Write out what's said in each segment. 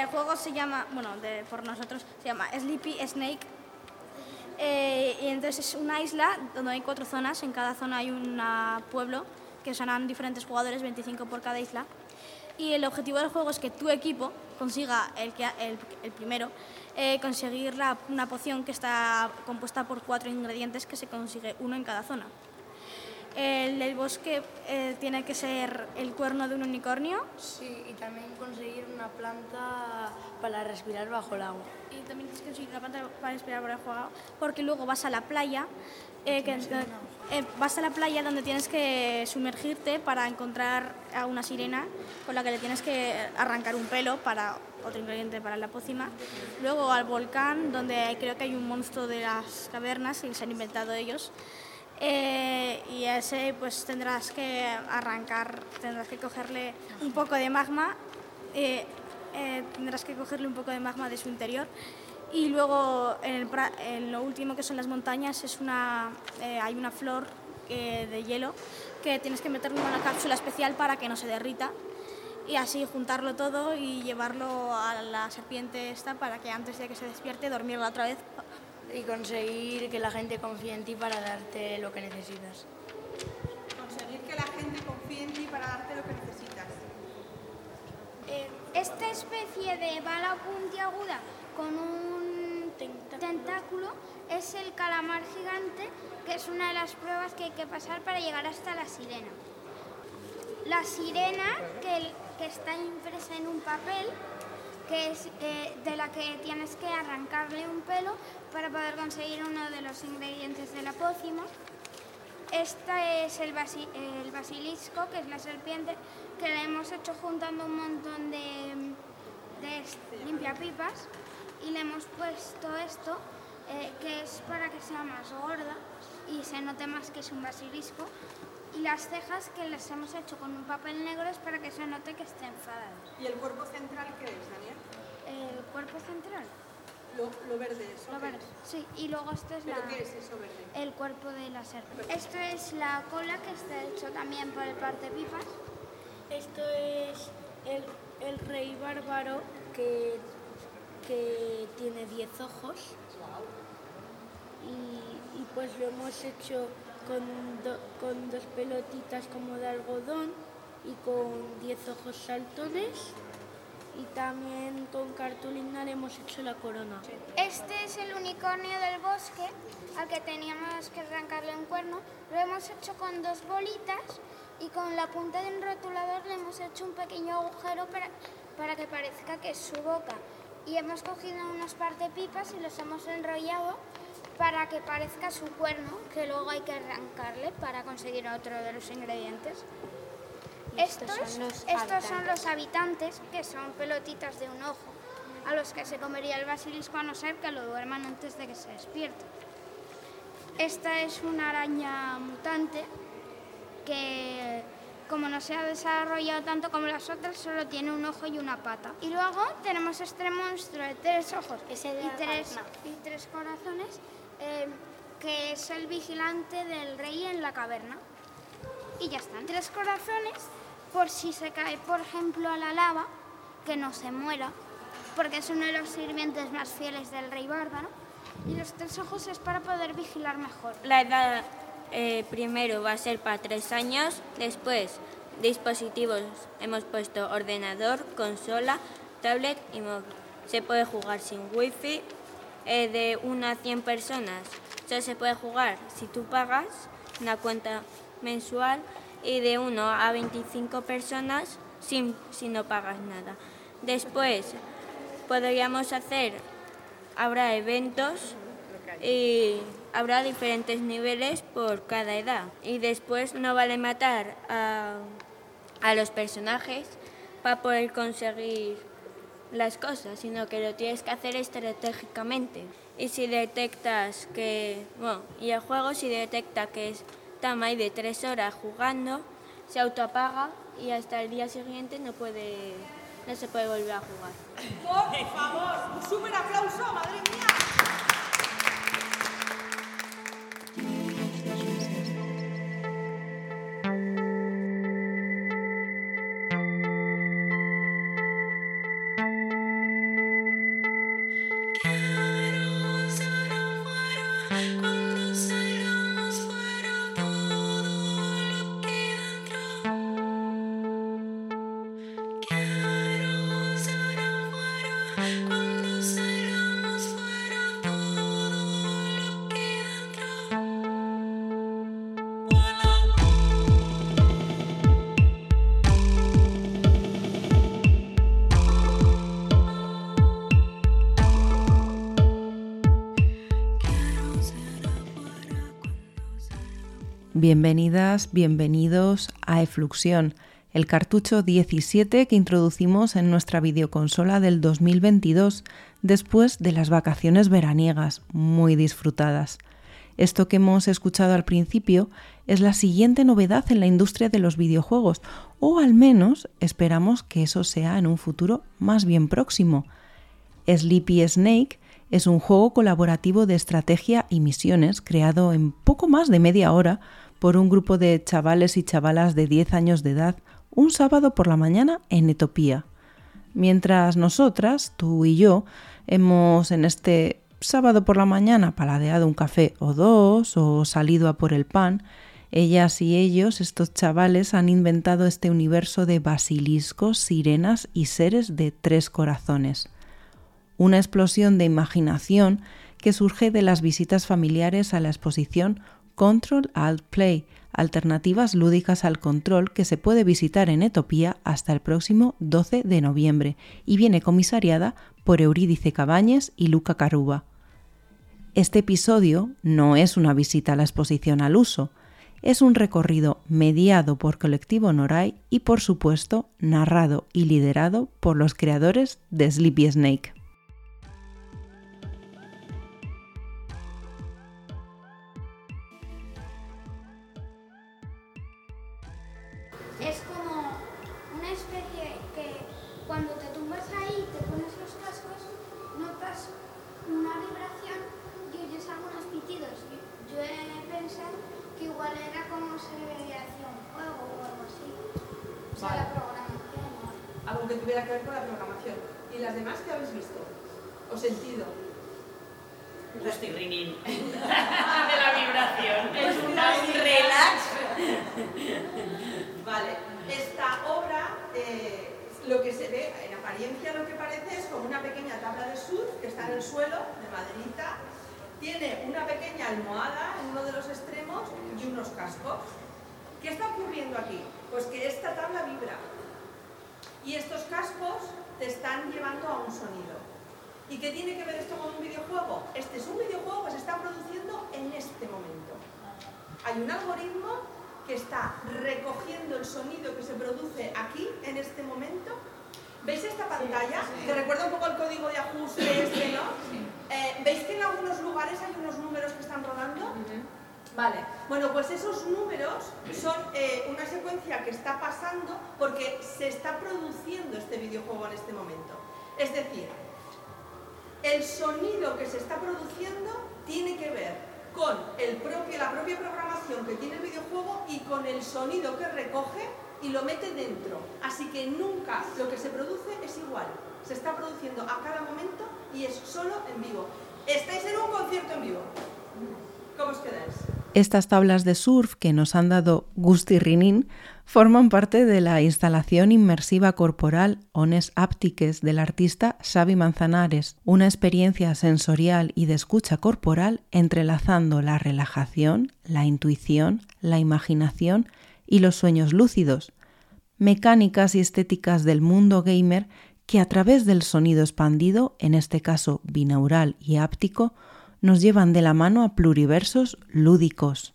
el juego se llama, bueno, por nosotros se llama Sleepy Snake. Eh, y entonces es una isla donde hay cuatro zonas. En cada zona hay un pueblo que serán diferentes jugadores, 25 por cada isla. Y el objetivo del juego es que tu equipo consiga, el, el primero, eh, conseguir la, una poción que está compuesta por cuatro ingredientes que se consigue uno en cada zona. El del bosque eh, tiene que ser el cuerno de un unicornio. Sí, y también conseguir una planta para respirar bajo el agua. Y también tienes que conseguir una planta para respirar bajo el agua, porque luego vas a la playa, eh, que, eh, vas a la playa donde tienes que sumergirte para encontrar a una sirena con la que le tienes que arrancar un pelo para otro ingrediente para la pócima. Luego al volcán, donde creo que hay un monstruo de las cavernas que se han inventado ellos. Eh, y ese pues tendrás que arrancar, tendrás que cogerle un poco de magma, eh, eh, tendrás que cogerle un poco de magma de su interior. Y luego en, en lo último que son las montañas es una, hay una flor de hielo que tienes que meterlo en una cápsula especial para que no se derrita. Y así juntarlo todo y llevarlo a la serpiente esta para que antes de que se despierte dormirla otra vez y conseguir que la gente confíe en ti para darte lo que necesitas. Conseguir que la gente confíe en ti para darte lo que necesitas. Eh, esta especie de bala puntiaguda con un tentáculo es el calamar gigante, que es una de las pruebas que hay que pasar para llegar hasta la sirena. La sirena, que, que está impresa en un papel, que es eh, de la que tienes que arrancarle un pelo para poder conseguir uno de los ingredientes de la pócima. Este es el, el, basilisco, que es la serpiente, que le hemos hecho juntando un montón de, de limpiapipas y le hemos puesto esto, eh, que es para que sea más gorda y se note más que es un basilisco y las cejas que las hemos hecho con un papel negro es para que se note que esté enfadado. ¿Y el cuerpo central qué es, Daniel? El cuerpo central. Lo, verde, ¿eso Lo verde, sí. Y luego esto es ¿Pero qué es eso verde? El cuerpo de la serpiente. Esto es la cola que está hecho también por el parte pipas. Esto es el, el rey bárbaro que, que tiene 10 ojos. Y, y pues lo hemos hecho con, con dos pelotitas como de algodón y con 10 ojos saltones y también con cartulina le hemos hecho la corona. Este es el unicornio del bosque al que teníamos que arrancarle un cuerno. Lo hemos hecho con dos bolitas y con la punta de un rotulador le hemos hecho un pequeño agujero para, para que parezca que es su boca. Y hemos cogido unos par de pipas y los hemos enrollado para que parezca su cuerno, que luego hay que arrancarle para conseguir otro de los ingredientes. Estos, son los, estos son los habitantes, que son pelotitas de un ojo, a los que se comería el basilisco a no ser que lo duerman antes de que se despierte. Esta es una araña mutante que, como no se ha desarrollado tanto como las otras, solo tiene un ojo y una pata. Y luego tenemos este monstruo de tres ojos y tres, y tres corazones Em, que es el vigilante del rey en la caverna. Y ya están. Tres corazones por si se cae, por ejemplo, a la lava, que no se muera, porque es uno de los sirvientes más fieles del rey bárbaro. Y los tres ojos es para poder vigilar mejor. La edad eh, primero va a ser para tres años, después dispositivos hemos puesto ordenador, consola, tablet y móvil. Se puede jugar sin wifi eh, de una a 100 personas. Solo se puede jugar si tú pagas una cuenta mensual y de 1 a 25 personas sin, si no pagas nada. Después podríamos hacer, habrá eventos y habrá diferentes niveles por cada edad. Y después no vale matar a, a los personajes para poder conseguir las cosas, sino que lo tienes que hacer estratégicamente. Y si detectas que, bueno, y el juego si detecta que está más de tres horas jugando, se autoapaga y hasta el día siguiente no puede, no se puede volver a jugar. Por favor, un súper aplauso, madre mía. Bienvenidas, bienvenidos a Efluxión, el cartucho 17 que introducimos en nuestra videoconsola del 2022 después de las vacaciones veraniegas, muy disfrutadas. Esto que hemos escuchado al principio es la siguiente novedad en la industria de los videojuegos, o al menos esperamos que eso sea en un futuro más bien próximo. Sleepy Snake es un juego colaborativo de estrategia y misiones creado en poco más de media hora por un grupo de chavales y chavalas de 10 años de edad un sábado por la mañana en Etopía. Mientras nosotras, tú y yo, hemos en este sábado por la mañana paladeado un café o dos o salido a por el pan, ellas y ellos, estos chavales, han inventado este universo de basiliscos, sirenas y seres de tres corazones una explosión de imaginación que surge de las visitas familiares a la exposición Control Alt Play, alternativas lúdicas al control que se puede visitar en Etopía hasta el próximo 12 de noviembre y viene comisariada por Eurídice Cabañes y Luca Caruba. Este episodio no es una visita a la exposición al uso, es un recorrido mediado por Colectivo Noray y por supuesto narrado y liderado por los creadores de Sleepy Snake. Y estos cascos te están llevando a un sonido. ¿Y qué tiene que ver esto con un videojuego? Este es un videojuego que se está produciendo en este momento. Hay un algoritmo que está recogiendo el sonido que se produce aquí, en este momento. ¿Veis esta pantalla? Que recuerda un poco el código de ajuste este, ¿no? Eh, ¿Veis que en algunos lugares hay unos números que están rodando? Vale, bueno, pues esos números son eh, una secuencia que está pasando porque se está produciendo este videojuego en este momento. Es decir, el sonido que se está produciendo tiene que ver con el propio, la propia programación que tiene el videojuego y con el sonido que recoge y lo mete dentro. Así que nunca lo que se produce es igual. Se está produciendo a cada momento y es solo en vivo. Estáis en un concierto en vivo. ¿Cómo os quedáis? Estas tablas de surf que nos han dado Gusti Rinin forman parte de la instalación inmersiva corporal Ones Aptiques del artista Xavi Manzanares, una experiencia sensorial y de escucha corporal entrelazando la relajación, la intuición, la imaginación y los sueños lúcidos, mecánicas y estéticas del mundo gamer que a través del sonido expandido, en este caso binaural y áptico, nos llevan de la mano a pluriversos lúdicos.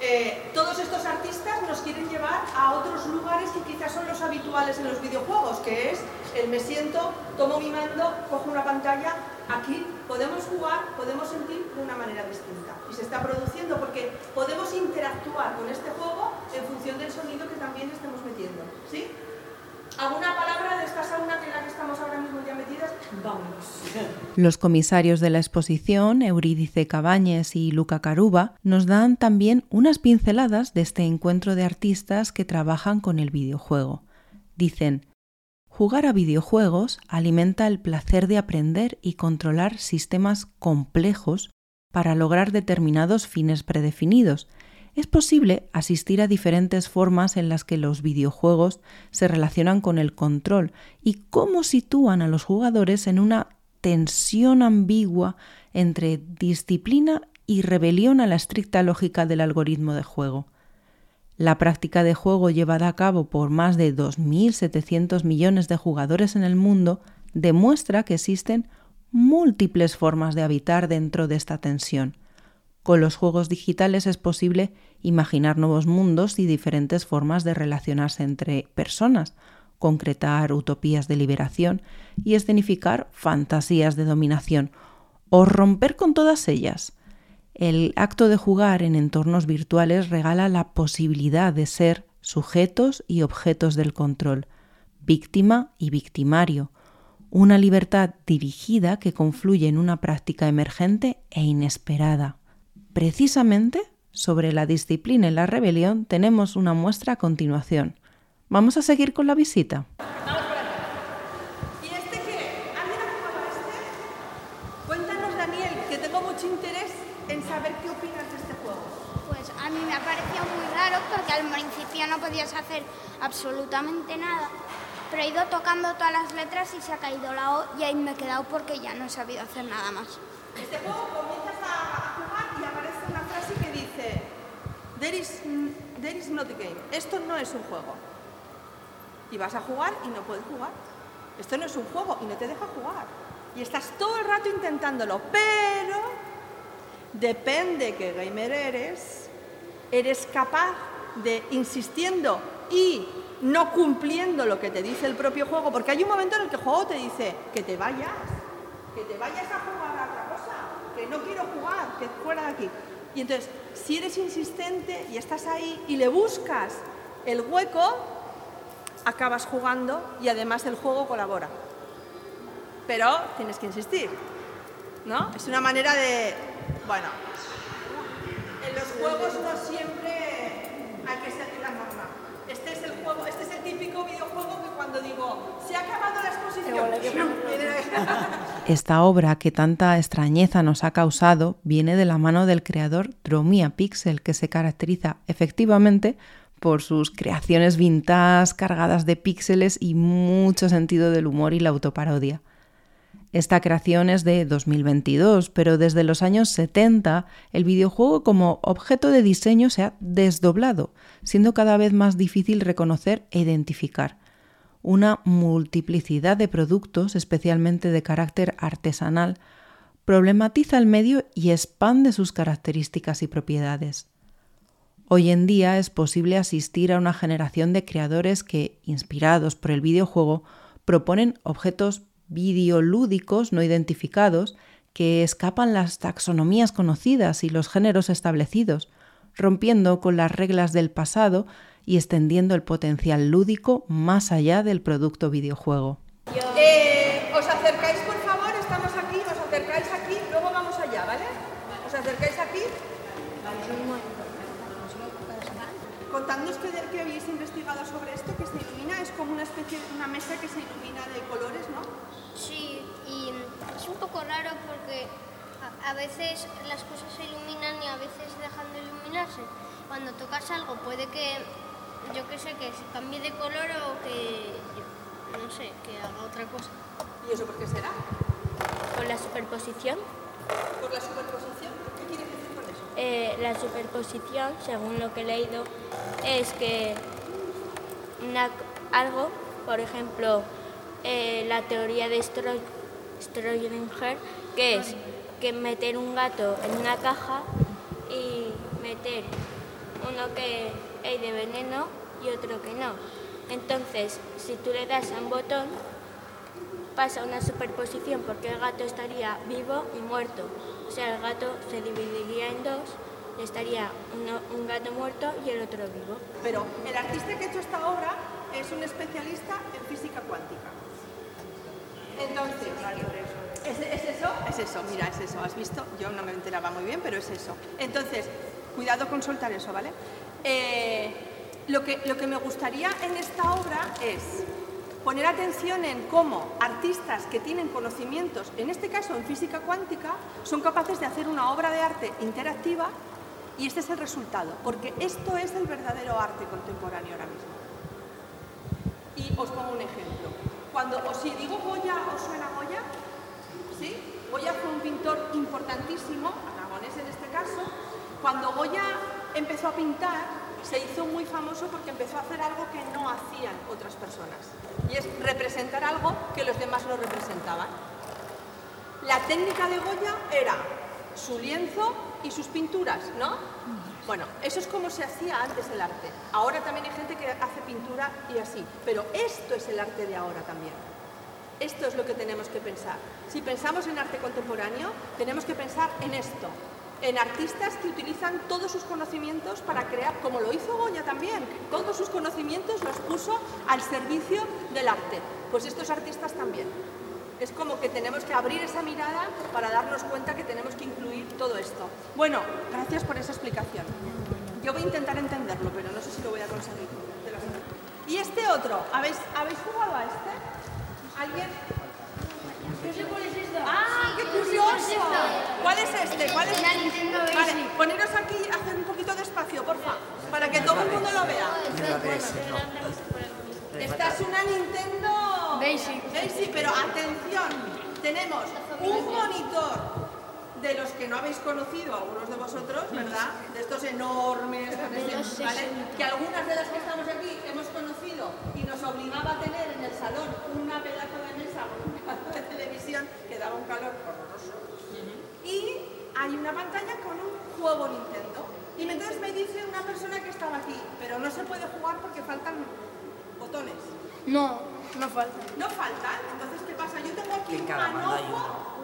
Eh, todos estos artistas nos quieren llevar a otros lugares que quizás son los habituales en los videojuegos, que es el me siento, tomo mi mando, cojo una pantalla. Aquí podemos jugar, podemos sentir de una manera distinta. Y se está produciendo porque podemos interactuar con este juego en función del sonido que también estemos metiendo. ¿Sí? ¿Alguna palabra de esta sauna en la que estamos ahora mismo ya metidas? Vámonos. Los comisarios de la exposición, Eurídice Cabañes y Luca Caruba, nos dan también unas pinceladas de este encuentro de artistas que trabajan con el videojuego. Dicen, jugar a videojuegos alimenta el placer de aprender y controlar sistemas complejos para lograr determinados fines predefinidos, es posible asistir a diferentes formas en las que los videojuegos se relacionan con el control y cómo sitúan a los jugadores en una tensión ambigua entre disciplina y rebelión a la estricta lógica del algoritmo de juego. La práctica de juego llevada a cabo por más de 2.700 millones de jugadores en el mundo demuestra que existen múltiples formas de habitar dentro de esta tensión. Con los juegos digitales es posible imaginar nuevos mundos y diferentes formas de relacionarse entre personas, concretar utopías de liberación y escenificar fantasías de dominación, o romper con todas ellas. El acto de jugar en entornos virtuales regala la posibilidad de ser sujetos y objetos del control, víctima y victimario, una libertad dirigida que confluye en una práctica emergente e inesperada. Precisamente sobre la disciplina y la rebelión tenemos una muestra a continuación. ¿Vamos a seguir con la visita? ¿Y este qué? ¿Alguien ha jugado a este? Cuéntanos, Daniel, que tengo mucho interés en saber qué opinas de este juego. Pues a mí me ha parecido muy raro porque al principio no podías hacer absolutamente nada. Pero he ido tocando todas las letras y se ha caído la O y ahí me he quedado porque ya no he sabido hacer nada más. Este juego comienzas a, a jugar y aparece una frase que dice there is, there is not a game. Esto no es un juego. Y vas a jugar y no puedes jugar. Esto no es un juego y no te deja jugar. Y estás todo el rato intentándolo, pero depende qué gamer eres, eres capaz de, insistiendo y no cumpliendo lo que te dice el propio juego, porque hay un momento en el que el juego te dice que te vayas, que te vayas a jugar a otra cosa, que no quiero jugar, que fuera de aquí. Y entonces, si eres insistente y estás ahí y le buscas el hueco, acabas jugando y además el juego colabora. Pero tienes que insistir, ¿no? Es una manera de, bueno, en los juegos no siempre hay que seguir la norma. Este es el juego, este es el típico videojuego que cuando digo, se ha acabado la exposición. Esta obra que tanta extrañeza nos ha causado viene de la mano del creador Dromia Pixel, que se caracteriza efectivamente por sus creaciones vintage cargadas de píxeles y mucho sentido del humor y la autoparodia. Esta creación es de 2022, pero desde los años 70 el videojuego como objeto de diseño se ha desdoblado, siendo cada vez más difícil reconocer e identificar. Una multiplicidad de productos, especialmente de carácter artesanal, problematiza el medio y expande sus características y propiedades. Hoy en día es posible asistir a una generación de creadores que, inspirados por el videojuego, proponen objetos videolúdicos no identificados que escapan las taxonomías conocidas y los géneros establecidos, rompiendo con las reglas del pasado y extendiendo el potencial lúdico más allá del producto videojuego. Eh, os acercáis, por favor, estamos aquí, os acercáis aquí, luego vamos allá, ¿vale? Os acercáis aquí. Contadnos que, que habéis investigado sobre esto, que se ilumina, es como una especie de una mesa que se ilumina de colores, ¿no? Sí, y es un poco raro porque a, a veces las cosas se iluminan y a veces dejan de iluminarse. Cuando tocas algo puede que, yo qué sé, que se cambie de color o que, no sé, que haga otra cosa. ¿Y eso por qué será? Con la superposición. ¿Por la superposición? ¿Qué quieres decir con eso? Eh, la superposición, según lo que he leído, es que una- algo, por ejemplo, eh, la teoría de Stro- Schrödinger, que es que meter un gato en una caja y meter uno que hay de veneno y otro que no. Entonces, si tú le das a un botón, pasa una superposición porque el gato estaría vivo y muerto. O sea, el gato se dividiría en dos, estaría un gato muerto y el otro vivo. Pero el artista que ha hecho esta obra es un especialista en física cuántica. Entonces, ¿es, es eso? Es eso, mira, es eso. ¿Has visto? Yo no me enteraba muy bien, pero es eso. Entonces, cuidado con soltar eso, ¿vale? Eh, lo, que, lo que me gustaría en esta obra es poner atención en cómo artistas que tienen conocimientos, en este caso en física cuántica, son capaces de hacer una obra de arte interactiva Y este es el resultado, porque esto es el verdadero arte contemporáneo ahora mismo. Y os pongo un ejemplo. Cuando os si digo Goya, ¿os suena Goya? ¿Sí? Goya fue un pintor importantísimo, aragonés en este caso. Cuando Goya empezó a pintar, se hizo muy famoso porque empezó a hacer algo que no hacían otras personas. Y es representar algo que los demás no representaban. La técnica de Goya era su lienzo y sus pinturas, ¿no? Bueno, eso es como se hacía antes el arte. Ahora también hay gente que hace pintura y así. Pero esto es el arte de ahora también. Esto es lo que tenemos que pensar. Si pensamos en arte contemporáneo, tenemos que pensar en esto, en artistas que utilizan todos sus conocimientos para crear, como lo hizo Goya también, todos sus conocimientos los puso al servicio del arte. Pues estos artistas también. Es como que tenemos que abrir esa mirada para darnos cuenta que tenemos que incluir todo esto. Bueno, gracias por esa explicación. Yo voy a intentar entenderlo, pero no sé si lo voy a conseguir. Y este otro, ¿habéis, ¿habéis jugado a este? ¿Alguien? ¡Ah, qué curioso! ¿Cuál es este? ¿Cuál es Vale, poneros aquí, haced un poquito de espacio, porfa, para que todo el mundo lo vea. Esta es una Nintendo Basic. Basic, pero atención, tenemos un monitor de los que no habéis conocido, algunos de vosotros, ¿verdad? De estos enormes, este- ¿vale? que algunas de las que estamos aquí hemos conocido y nos obligaba a tener en el salón una pedazo de mesa con un pedazo de televisión calor horroroso. Y hay una pantalla con un juego Nintendo. Y entonces me dice una persona que estaba aquí, pero no se puede jugar porque faltan botones. No, no falta. No faltan, entonces ¿qué pasa? Yo tengo aquí un manojo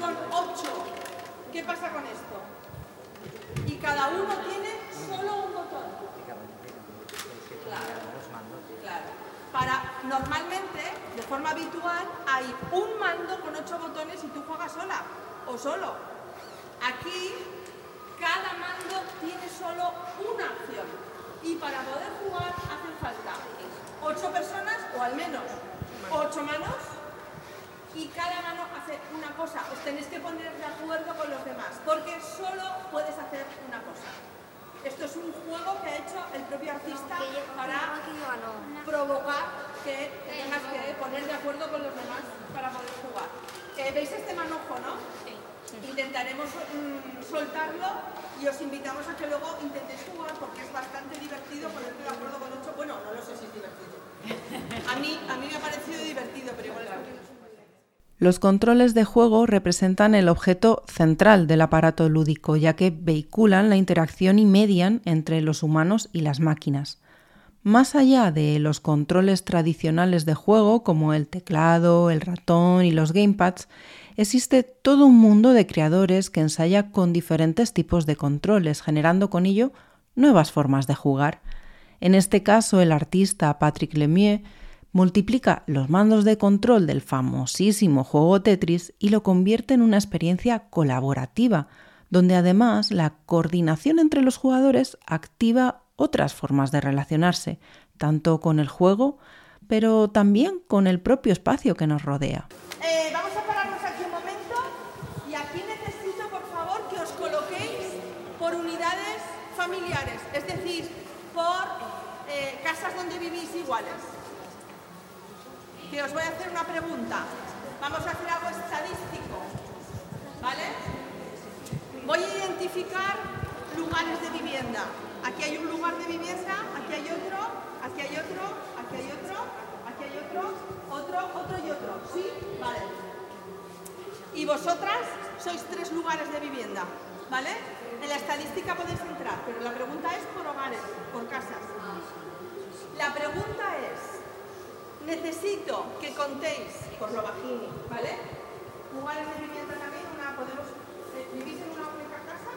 con ocho. ¿Qué pasa con esto? Y cada uno tiene solo un botón. Claro. Claro. Para, normalmente, de forma habitual, hay un mando con ocho botones y tú juegas sola o solo. Aquí, cada mando tiene solo una acción. Y para poder jugar hacen falta ocho personas o al menos ocho manos y cada mano hace una cosa. Os tenéis que poner de acuerdo con los demás, porque solo puedes hacer una cosa. Esto es un juego que ha hecho el propio artista para provocar que te tengas que poner de acuerdo con los demás para poder jugar. Eh, ¿Veis este manojo, no? Intentaremos mm, soltarlo y os invitamos a que luego intentéis jugar porque es bastante divertido ponerte de acuerdo con ocho. Bueno, no lo sé si es divertido. A mí, a mí me ha parecido divertido, pero igual es porque no soy muy buena. Los controles de juego representan el objeto central del aparato lúdico, ya que vehiculan la interacción y median entre los humanos y las máquinas. Más allá de los controles tradicionales de juego, como el teclado, el ratón y los gamepads, existe todo un mundo de creadores que ensaya con diferentes tipos de controles, generando con ello nuevas formas de jugar. En este caso, el artista Patrick Lemieux multiplica los mandos de control del famosísimo juego Tetris y lo convierte en una experiencia colaborativa, donde además la coordinación entre los jugadores activa otras formas de relacionarse, tanto con el juego, pero también con el propio espacio que nos rodea. Eh, vamos a pararnos aquí un momento y aquí necesito, por favor, que os coloquéis por unidades familiares, es decir, por eh, casas donde vivís iguales. Que os voy a hacer una pregunta. Vamos a hacer algo estadístico, ¿vale? Voy a identificar lugares de vivienda. Aquí hay un lugar de vivienda, aquí hay otro, aquí hay otro, aquí hay otro, aquí hay otro, otro, otro y otro. ¿Sí? Vale. Y vosotras sois tres lugares de vivienda, ¿vale? En la estadística podéis entrar, pero la pregunta es por hogares, por casas. La pregunta es, necesito que contéis, por lo bajini, ¿vale? Lugares de vivienda también, una, podemos, eh, ¿vivís en una única casa?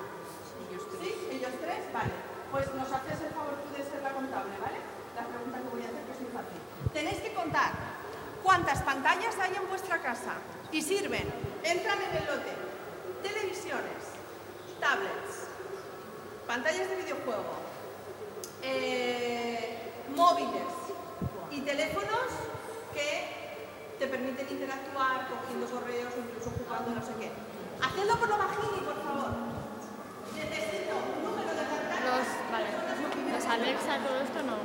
¿Sí? ¿Ellos tres? Vale. Pues nos haces el favor tú de ser la contable, ¿vale? La pregunta que voy a hacer que es muy fácil. Tenéis que contar cuántas pantallas hay en vuestra casa y sirven, entran en el lote, televisiones, tablets, pantallas de videojuego, eh, móviles y teléfonos que te permiten interactuar cogiendo correos o incluso jugando no sé qué. Hacedlo por lo bajini, por favor. Necesito un número de Alexa, todo esto no.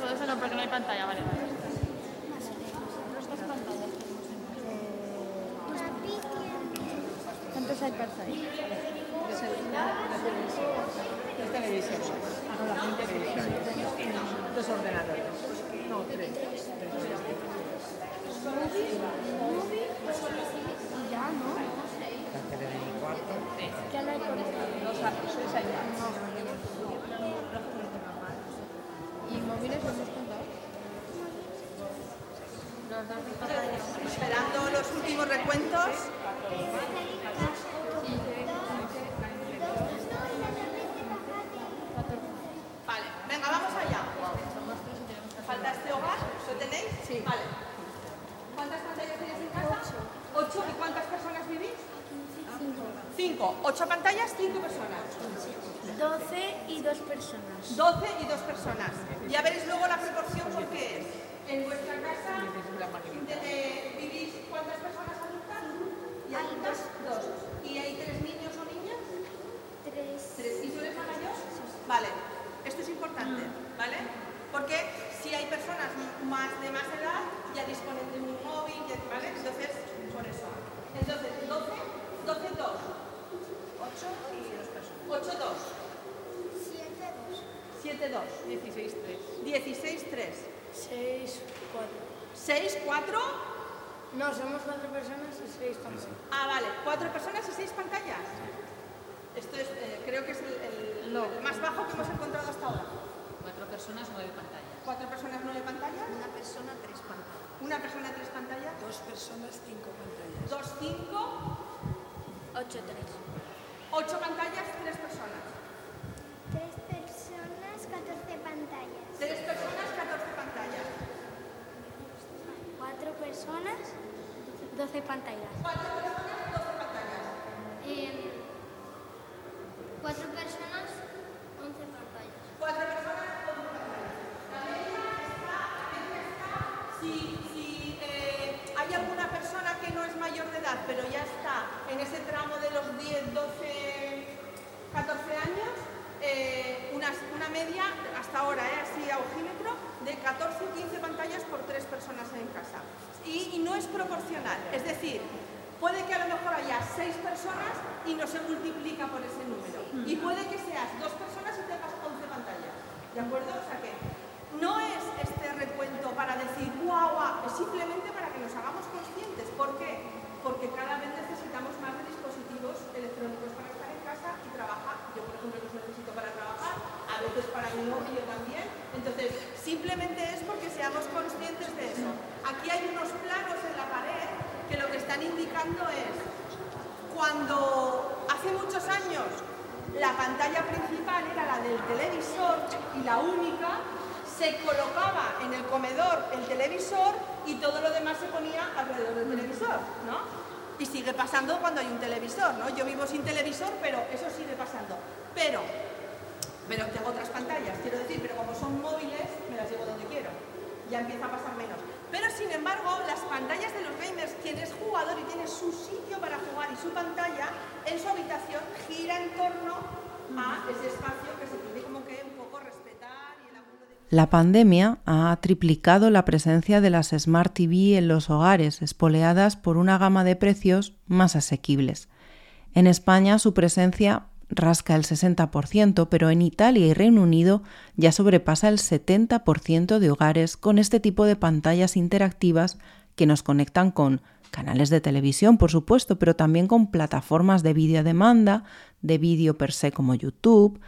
Todo eso no, porque no hay pantalla, vale, vale. ¿Cuántos iPads hay? Es televisión. Ah, no, la televisión. Esperando los últimos recuentos. Vale, venga, vamos allá. ¿Falta este hogar? ¿Lo tenéis? Sí. Vale. ¿Cuántas pantallas tenéis en casa? Ocho. ¿Y cuántas personas vivís? Cinco. Ocho pantallas, cinco personas. 12 y dos personas. 12 y dos personas. Ya veréis luego la proporción porque es. En vuestra casa de- eh, vivís cuántas personas adultas? ¿Y adultas? Dos. ¿Y hay tres niños o niñas? Tres. Tres. ¿Y tú eres la mayor? Vale. Esto es importante, ¿vale? Porque si hay personas más de más edad, ya disponen de un móvil, ya- ¿vale? Entonces, por eso. Entonces, 12, 12, 2. 8 y dos personas. 8, 2. 7, 2. 16, 3. 16, 3. 6, 4. 6, 4. No, somos cuatro personas y seis pantallas. Ah, vale. 4 personas y 6 pantallas. Esto es, eh, creo que es el, el- el más bajo que hemos encontrado hasta ahora. Cuatro personas, nueve pantallas. 4 personas, 9 pantallas. Una persona, tres pantallas. Una persona, 3 pantallas. Dos personas, cinco pantallas. 2, 5. 8, 3. 8 pantallas, 3 personas. Tres personas, 14 pantallas. 3 personas, 14 pantallas. Cuatro personas, 12 pantallas. 4 personas, 12 pantallas. Em, cuatro personas, 11 pantallas. 4 personas, 11 pantallas. La media está, si, eh, hay alguna persona que no es mayor de edad, pero ya está en ese tramo de los 10, 12, 14 años, eh, una, media, hasta ahora, eh, así a ojímetro, de 14 o 15 pantallas por 3 personas en casa. Y, no es proporcional, es decir, puede que a lo mejor haya 6 personas y no se multiplica por ese número. Y puede que seas 2 personas y tengas 11 pantallas. ¿De acuerdo? O sea que no es este recuento para decir, guau, guau, es simplemente para que nos hagamos conscientes. ¿Por qué? Porque cada vez necesitamos más de dispositivos electrónicos para estar en casa y trabajar. Yo, por ejemplo, los necesito para trabajar, a veces para mi novio también. Entonces, simplemente es porque seamos conscientes de eso. Aquí hay unos planos en la pared que lo que están indicando es cuando hace muchos años la pantalla principal era la del televisor y la única, se colocaba en el comedor el televisor y todo lo demás se ponía alrededor del televisor, ¿no? Y sigue pasando cuando hay un televisor, ¿no? Yo vivo sin televisor, pero eso sigue pasando. Pero, pero tengo otras pantallas, quiero decir, pero como son móviles, me las llevo donde quiero. Ya empieza a pasar menos. Pero sin embargo, las pantallas de los gamers, quien es jugador y tiene su sitio para jugar y su pantalla, en su habitación gira en torno a ese espacio que se tiene como que un poco respetar y el de... La pandemia ha triplicado la presencia de las Smart TV en los hogares, espoleadas por una gama de precios más asequibles. En España su presencia rasca el 60%, pero en Italia y Reino Unido ya sobrepasa el 70% de hogares con este tipo de pantallas interactivas que nos conectan con canales de televisión, por supuesto, pero también con plataformas de vídeo a demanda, de vídeo per se como YouTube.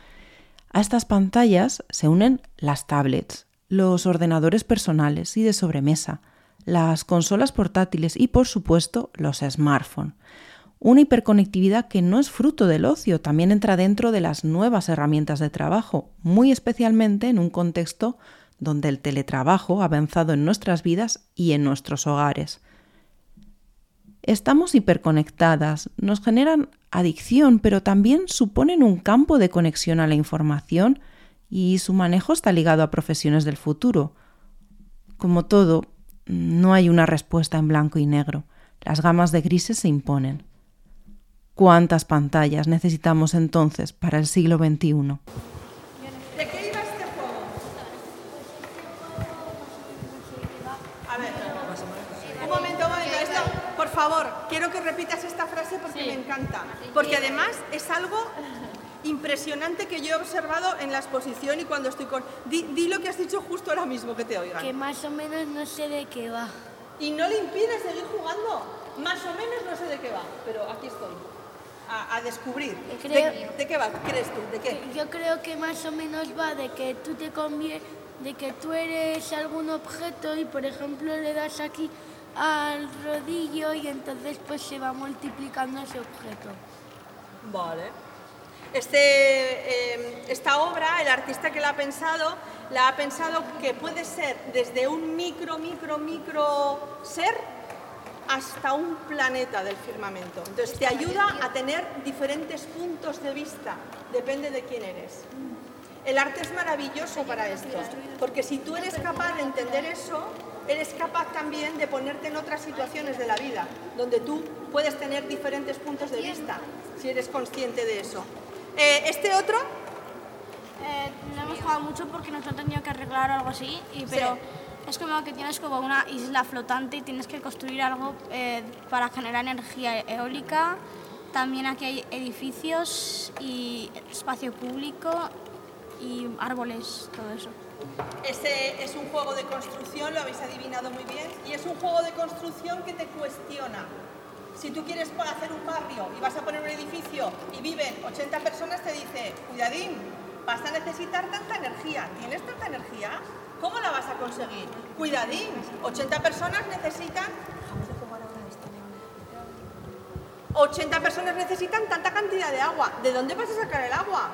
A estas pantallas se unen las tablets, los ordenadores personales y de sobremesa, las consolas portátiles y, por supuesto, los smartphones. Una hiperconectividad que no es fruto del ocio, también entra dentro de las nuevas herramientas de trabajo, muy especialmente en un contexto donde el teletrabajo ha avanzado en nuestras vidas y en nuestros hogares. Estamos hiperconectadas, nos generan adicción, pero también suponen un campo de conexión a la información y su manejo está ligado a profesiones del futuro. Como todo, no hay una respuesta en blanco y negro. Las gamas de grises se imponen. ¿Cuántas pantallas necesitamos entonces para el siglo XXI? ¿De qué iba este juego? A ver, un momento, un momento. Por favor, quiero que repitas esta frase porque me encanta. Porque además es algo impresionante que yo he observado en la exposición y cuando estoy con... Di, lo que has dicho justo ahora mismo, que te oigan. Que más o menos no sé de qué va. Y no le impide seguir jugando. Más o menos no sé de qué va, pero aquí estoy. A, a descubrir. Creo- ¿De, de qué va? ¿Crees tú? ¿De qué? Yo creo que más o menos va de que tú te convie de que tú eres algún objeto y por ejemplo le das aquí al rodillo y entonces pues se va multiplicando ese objeto. Vale. Este, eh, esta obra, el artista que la ha pensado, la ha pensado que puede ser desde un micro, micro, micro ser hasta un planeta del firmamento. Entonces te ayuda a tener diferentes puntos de vista, depende de quién eres. El arte es maravilloso para esto, porque si tú eres capaz de entender eso, eres capaz también de ponerte en otras situaciones de la vida, donde tú puedes tener diferentes puntos de vista, si eres consciente de eso. Eh, este otro, Eh, no hemos jugado mucho porque nos han tenido que arreglar o algo así, y, pero es como que tienes como una isla flotante y tienes que construir algo eh, para generar energía eólica. También aquí hay edificios y espacio público y árboles, todo eso. Este es un juego de construcción, lo habéis adivinado muy bien, y es un juego de construcción que te cuestiona. Si tú quieres hacer un barrio y vas a poner un edificio y viven 80 personas, te dice, cuidadín, vas a necesitar tanta energía. ¿Tienes tanta energía? ¿Cómo la vas a conseguir? Cuidadín, 80 personas necesitan 80 personas necesitan tanta cantidad de agua. ¿De dónde vas a sacar el agua?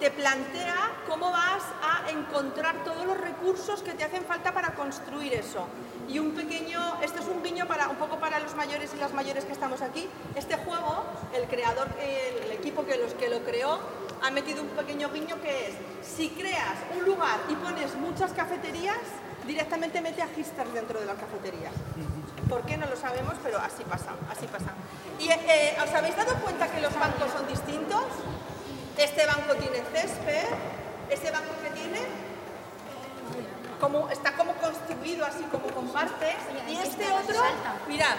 Te plantea cómo vas a encontrar todos los recursos que te hacen falta para construir eso. Y un pequeño, esto es un guiño para un poco para los mayores y las mayores que estamos aquí. Este juego, el creador, el, equipo que los que lo creó, ha metido un pequeño guiño que es, si creas un lugar y pones muchas cafeterías, directamente mete a hipsters dentro de las cafeterías. ¿Por qué? No lo sabemos, pero así pasa, así pasa. ¿Y eh, os habéis dado cuenta que los bancos son distintos? Este banco tiene césped, este banco que tiene como, está como construido así como con partes y este otro, mirad,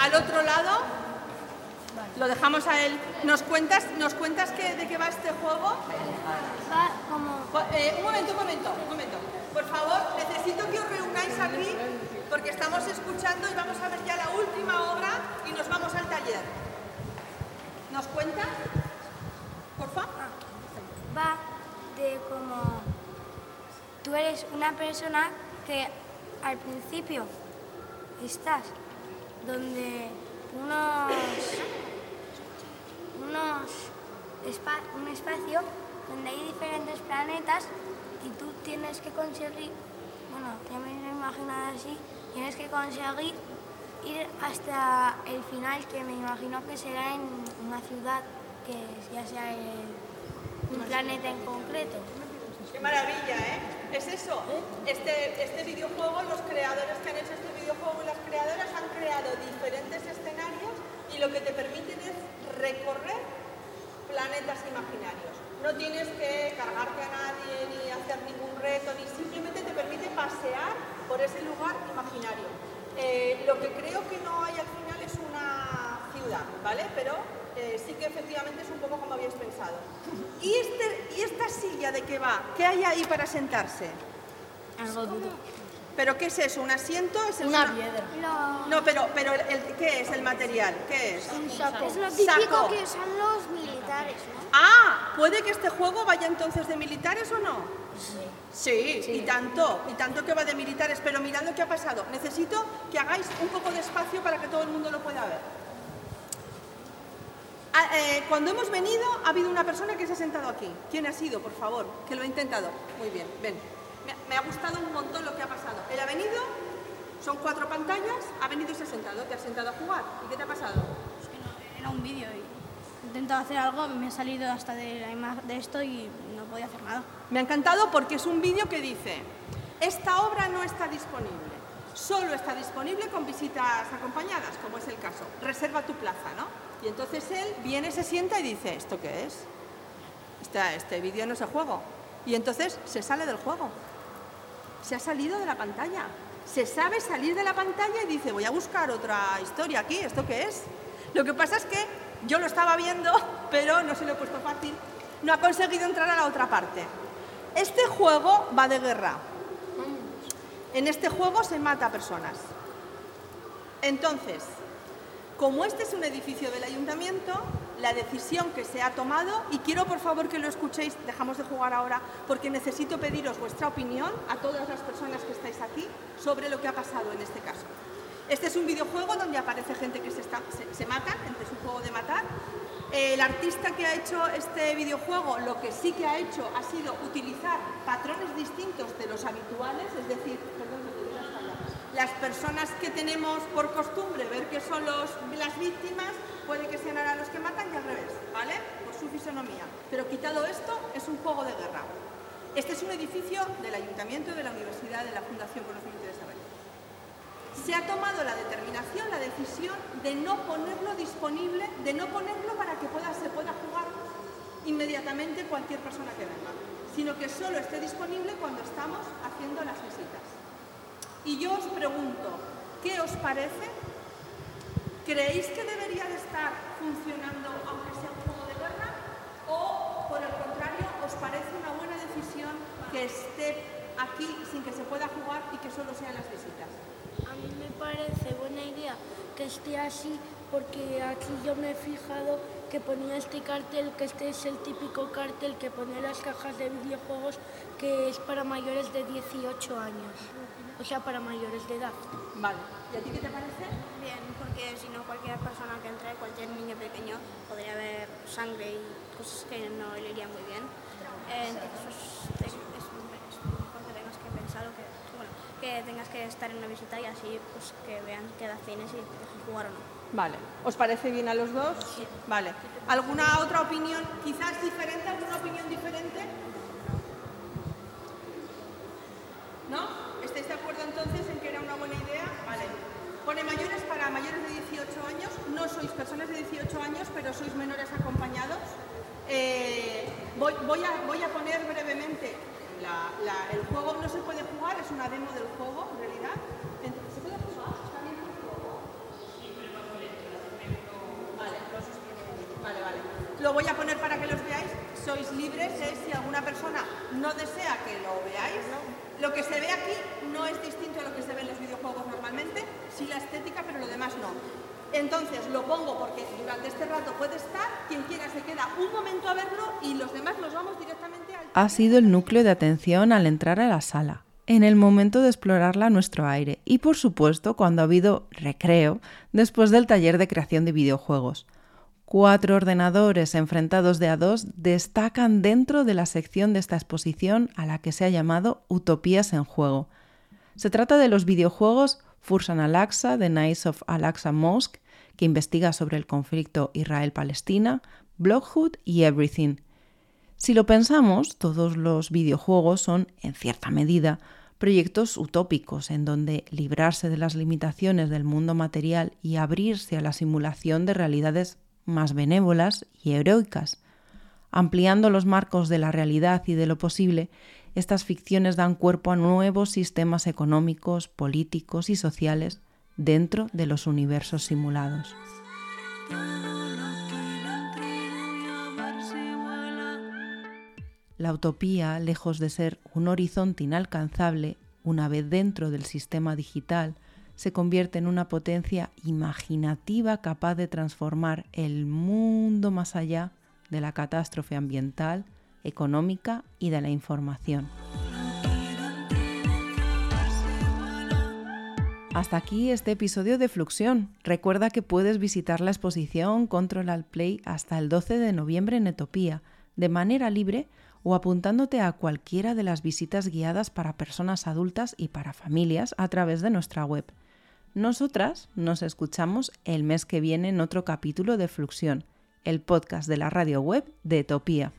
al otro lado lo dejamos a él. ¿Nos cuentas, nos cuentas qué- de qué va este juego? Va como... Eh, un momento, un momento, un momento. Por favor, necesito que os reunáis aquí porque estamos escuchando y vamos a ver ya la última obra y nos vamos al taller. ¿Nos cuentas? Por favor. va de como tú eres una persona que al principio estás donde unos unos un espacio donde hay diferentes planetas y tú tienes que conseguir bueno ya me lo he imaginado así tienes que conseguir ir hasta el final que me imagino que será en una ciudad que ya sea el- un planeta en concreto. Qué maravilla, ¿eh? Es eso. Este, este videojuego, los creadores que han hecho este videojuego y las creadoras han creado diferentes escenarios y lo que te permiten es recorrer planetas imaginarios. No tienes que cargarte a nadie ni hacer ningún reto, ni simplemente te permite pasear por ese lugar imaginario. Eh, lo que creo que no hay al final es una ciudad, ¿vale? Pero eh, sí que efectivamente es un poco como habías pensado. ¿Y, este, ¿Y esta silla de qué va? ¿Qué hay ahí para sentarse? Algo duro. ¿Pero qué es eso? ¿Un asiento? ¿Es Una piedra. No, pero, pero el, el- ¿qué es el material? ¿Qué es? Un saco. Es lo típico Saco. que usan los militares, ¿no? Ah, ¿puede que este juego vaya entonces de militares o no? Sí. y tanto, y tanto que va de militares, pero mirad lo que ha pasado. Necesito que hagáis un poco de espacio para que todo el mundo lo pueda ver. Ah, eh, cuando hemos venido ha habido una persona que se ha sentado aquí. ¿Quién ha sido, por favor? Que lo ha intentado. Muy bien, ven. Me, ha gustado un montón lo que ha pasado. Él ha venido, son cuatro pantallas, ha venido y se ha sentado, te has sentado a jugar. ¿Y qué te ha pasado? Era un vídeo y he intentado hacer algo, me he salido hasta de, la ima- de esto y no podía hacer nada. Me ha encantado porque es un vídeo que dice, esta obra no está disponible, solo está disponible con visitas acompañadas, como es el caso. Reserva tu plaza, ¿no? Y entonces él viene, se sienta y dice, ¿esto qué es? Este, este vídeo no es el juego. Y entonces se sale del juego. Se ha salido de la pantalla. se sabe salir de la pantalla y dice, voy a buscar otra historia aquí, ¿esto qué es? Lo que pasa es que yo lo estaba viendo, pero no se lo he puesto fácil, no ha conseguido entrar a la otra parte. Este juego va de guerra. En este juego se mata a personas. Entonces, como este es un edificio del ayuntamiento, la decisión que se ha tomado, y quiero por favor que lo escuchéis, dejamos de jugar ahora, porque necesito pediros vuestra opinión a todas las personas que estáis aquí sobre lo que ha pasado en este caso. Este es un videojuego donde aparece gente que se, está, se, se mata, es un juego de matar. El artista que ha hecho este videojuego lo que sí que ha hecho ha sido utilizar patrones distintos de los habituales, es decir, perdón, me doy la espalda. Las personas que tenemos por costumbre ver que son los, las víctimas, puede que sean ahora los que matan y al revés, ¿vale? Por su fisonomía. Pero quitado esto, es un juego de guerra. Este es un edificio del Ayuntamiento de la Universidad de la Fundación Conocimiento y Desarrollo. Se ha tomado la determinación, la decisión de no ponerlo disponible, de no ponerlo para que pueda, se pueda jugar inmediatamente cualquier persona que venga, sino que solo esté disponible cuando estamos haciendo las visitas. Y yo os pregunto, ¿qué os parece? ¿Creéis que debería de estar funcionando aunque sea un juego de guerra? ¿O, por el contrario, os parece una buena decisión que esté aquí sin que se pueda jugar y que solo sean las visitas? A mí me parece buena idea que esté así porque aquí yo me he fijado que ponía este cartel, que este es el típico cartel que pone las cajas de videojuegos que es para mayores de 18 años, o sea, para mayores de edad. Vale, ¿y a ti qué te parece? Bien, porque si no cualquier persona que entre, cualquier niño pequeño, podría ver sangre y cosas que no le irían muy bien. Eh, entonces es, es- es mejor que tengas que pensar o que, bueno, que tengas que estar en una visita y así pues que vean qué edad tienes y te dejan jugar o no. Vale. ¿Os parece bien a los dos? Sí. Vale. ¿Alguna otra opinión quizás diferente? ¿Alguna opinión diferente? ¿No? ¿Estáis de acuerdo entonces en que era una buena idea? Vale. Pone mayores de 18 años. No sois personas de 18 años, pero sois menores acompañados. Eh, voy, voy, a, voy a poner brevemente. la- la- el juego no se puede jugar, es una demo del juego, en realidad. Entonces, ¿Se puede jugar? ¿Está bien el juego? Vale. Vale, vale. Lo voy a poner para que los veáis. Sois libres, ¿eh? si alguna persona no desea que lo veáis. Lo que se ve aquí no es distinto a lo que se ve en los videojuegos normalmente, sí la estética, pero lo demás no. Entonces lo pongo porque durante este rato puede estar, quien quiera se queda un momento a verlo y los demás nos vamos directamente al... ha sido el núcleo de atención al entrar a la sala, en el momento de explorarla a nuestro aire y por supuesto cuando ha habido recreo después del taller de creación de videojuegos. Cuatro ordenadores enfrentados de a dos destacan dentro de la sección de esta exposición a la que se ha llamado Utopías en Juego. Se trata de los videojuegos Fursan Al-Aqsa, The Knights of Al-Aqsa Mosque, que investiga sobre el conflicto Israel-Palestina, Blockhood y Everything. Si lo pensamos, todos los videojuegos son, en cierta medida, proyectos utópicos en donde librarse de las limitaciones del mundo material y abrirse a la simulación de realidades más benévolas y heroicas. Ampliando los marcos de la realidad y de lo posible, estas ficciones dan cuerpo a nuevos sistemas económicos, políticos y sociales dentro de los universos simulados. La utopía, lejos de ser un horizonte inalcanzable, una vez dentro del sistema digital, se convierte en una potencia imaginativa capaz de transformar el mundo más allá de la catástrofe ambiental, económica y de la información. Hasta aquí este episodio de Fluxión. Recuerda que puedes visitar la exposición Control Alt Play hasta el 12 de noviembre en Etopía, de manera libre o apuntándote a cualquiera de las visitas guiadas para personas adultas y para familias a través de nuestra web. Nosotras nos escuchamos el mes que viene en otro capítulo de Fluxión, el podcast de la radio web de Etopía.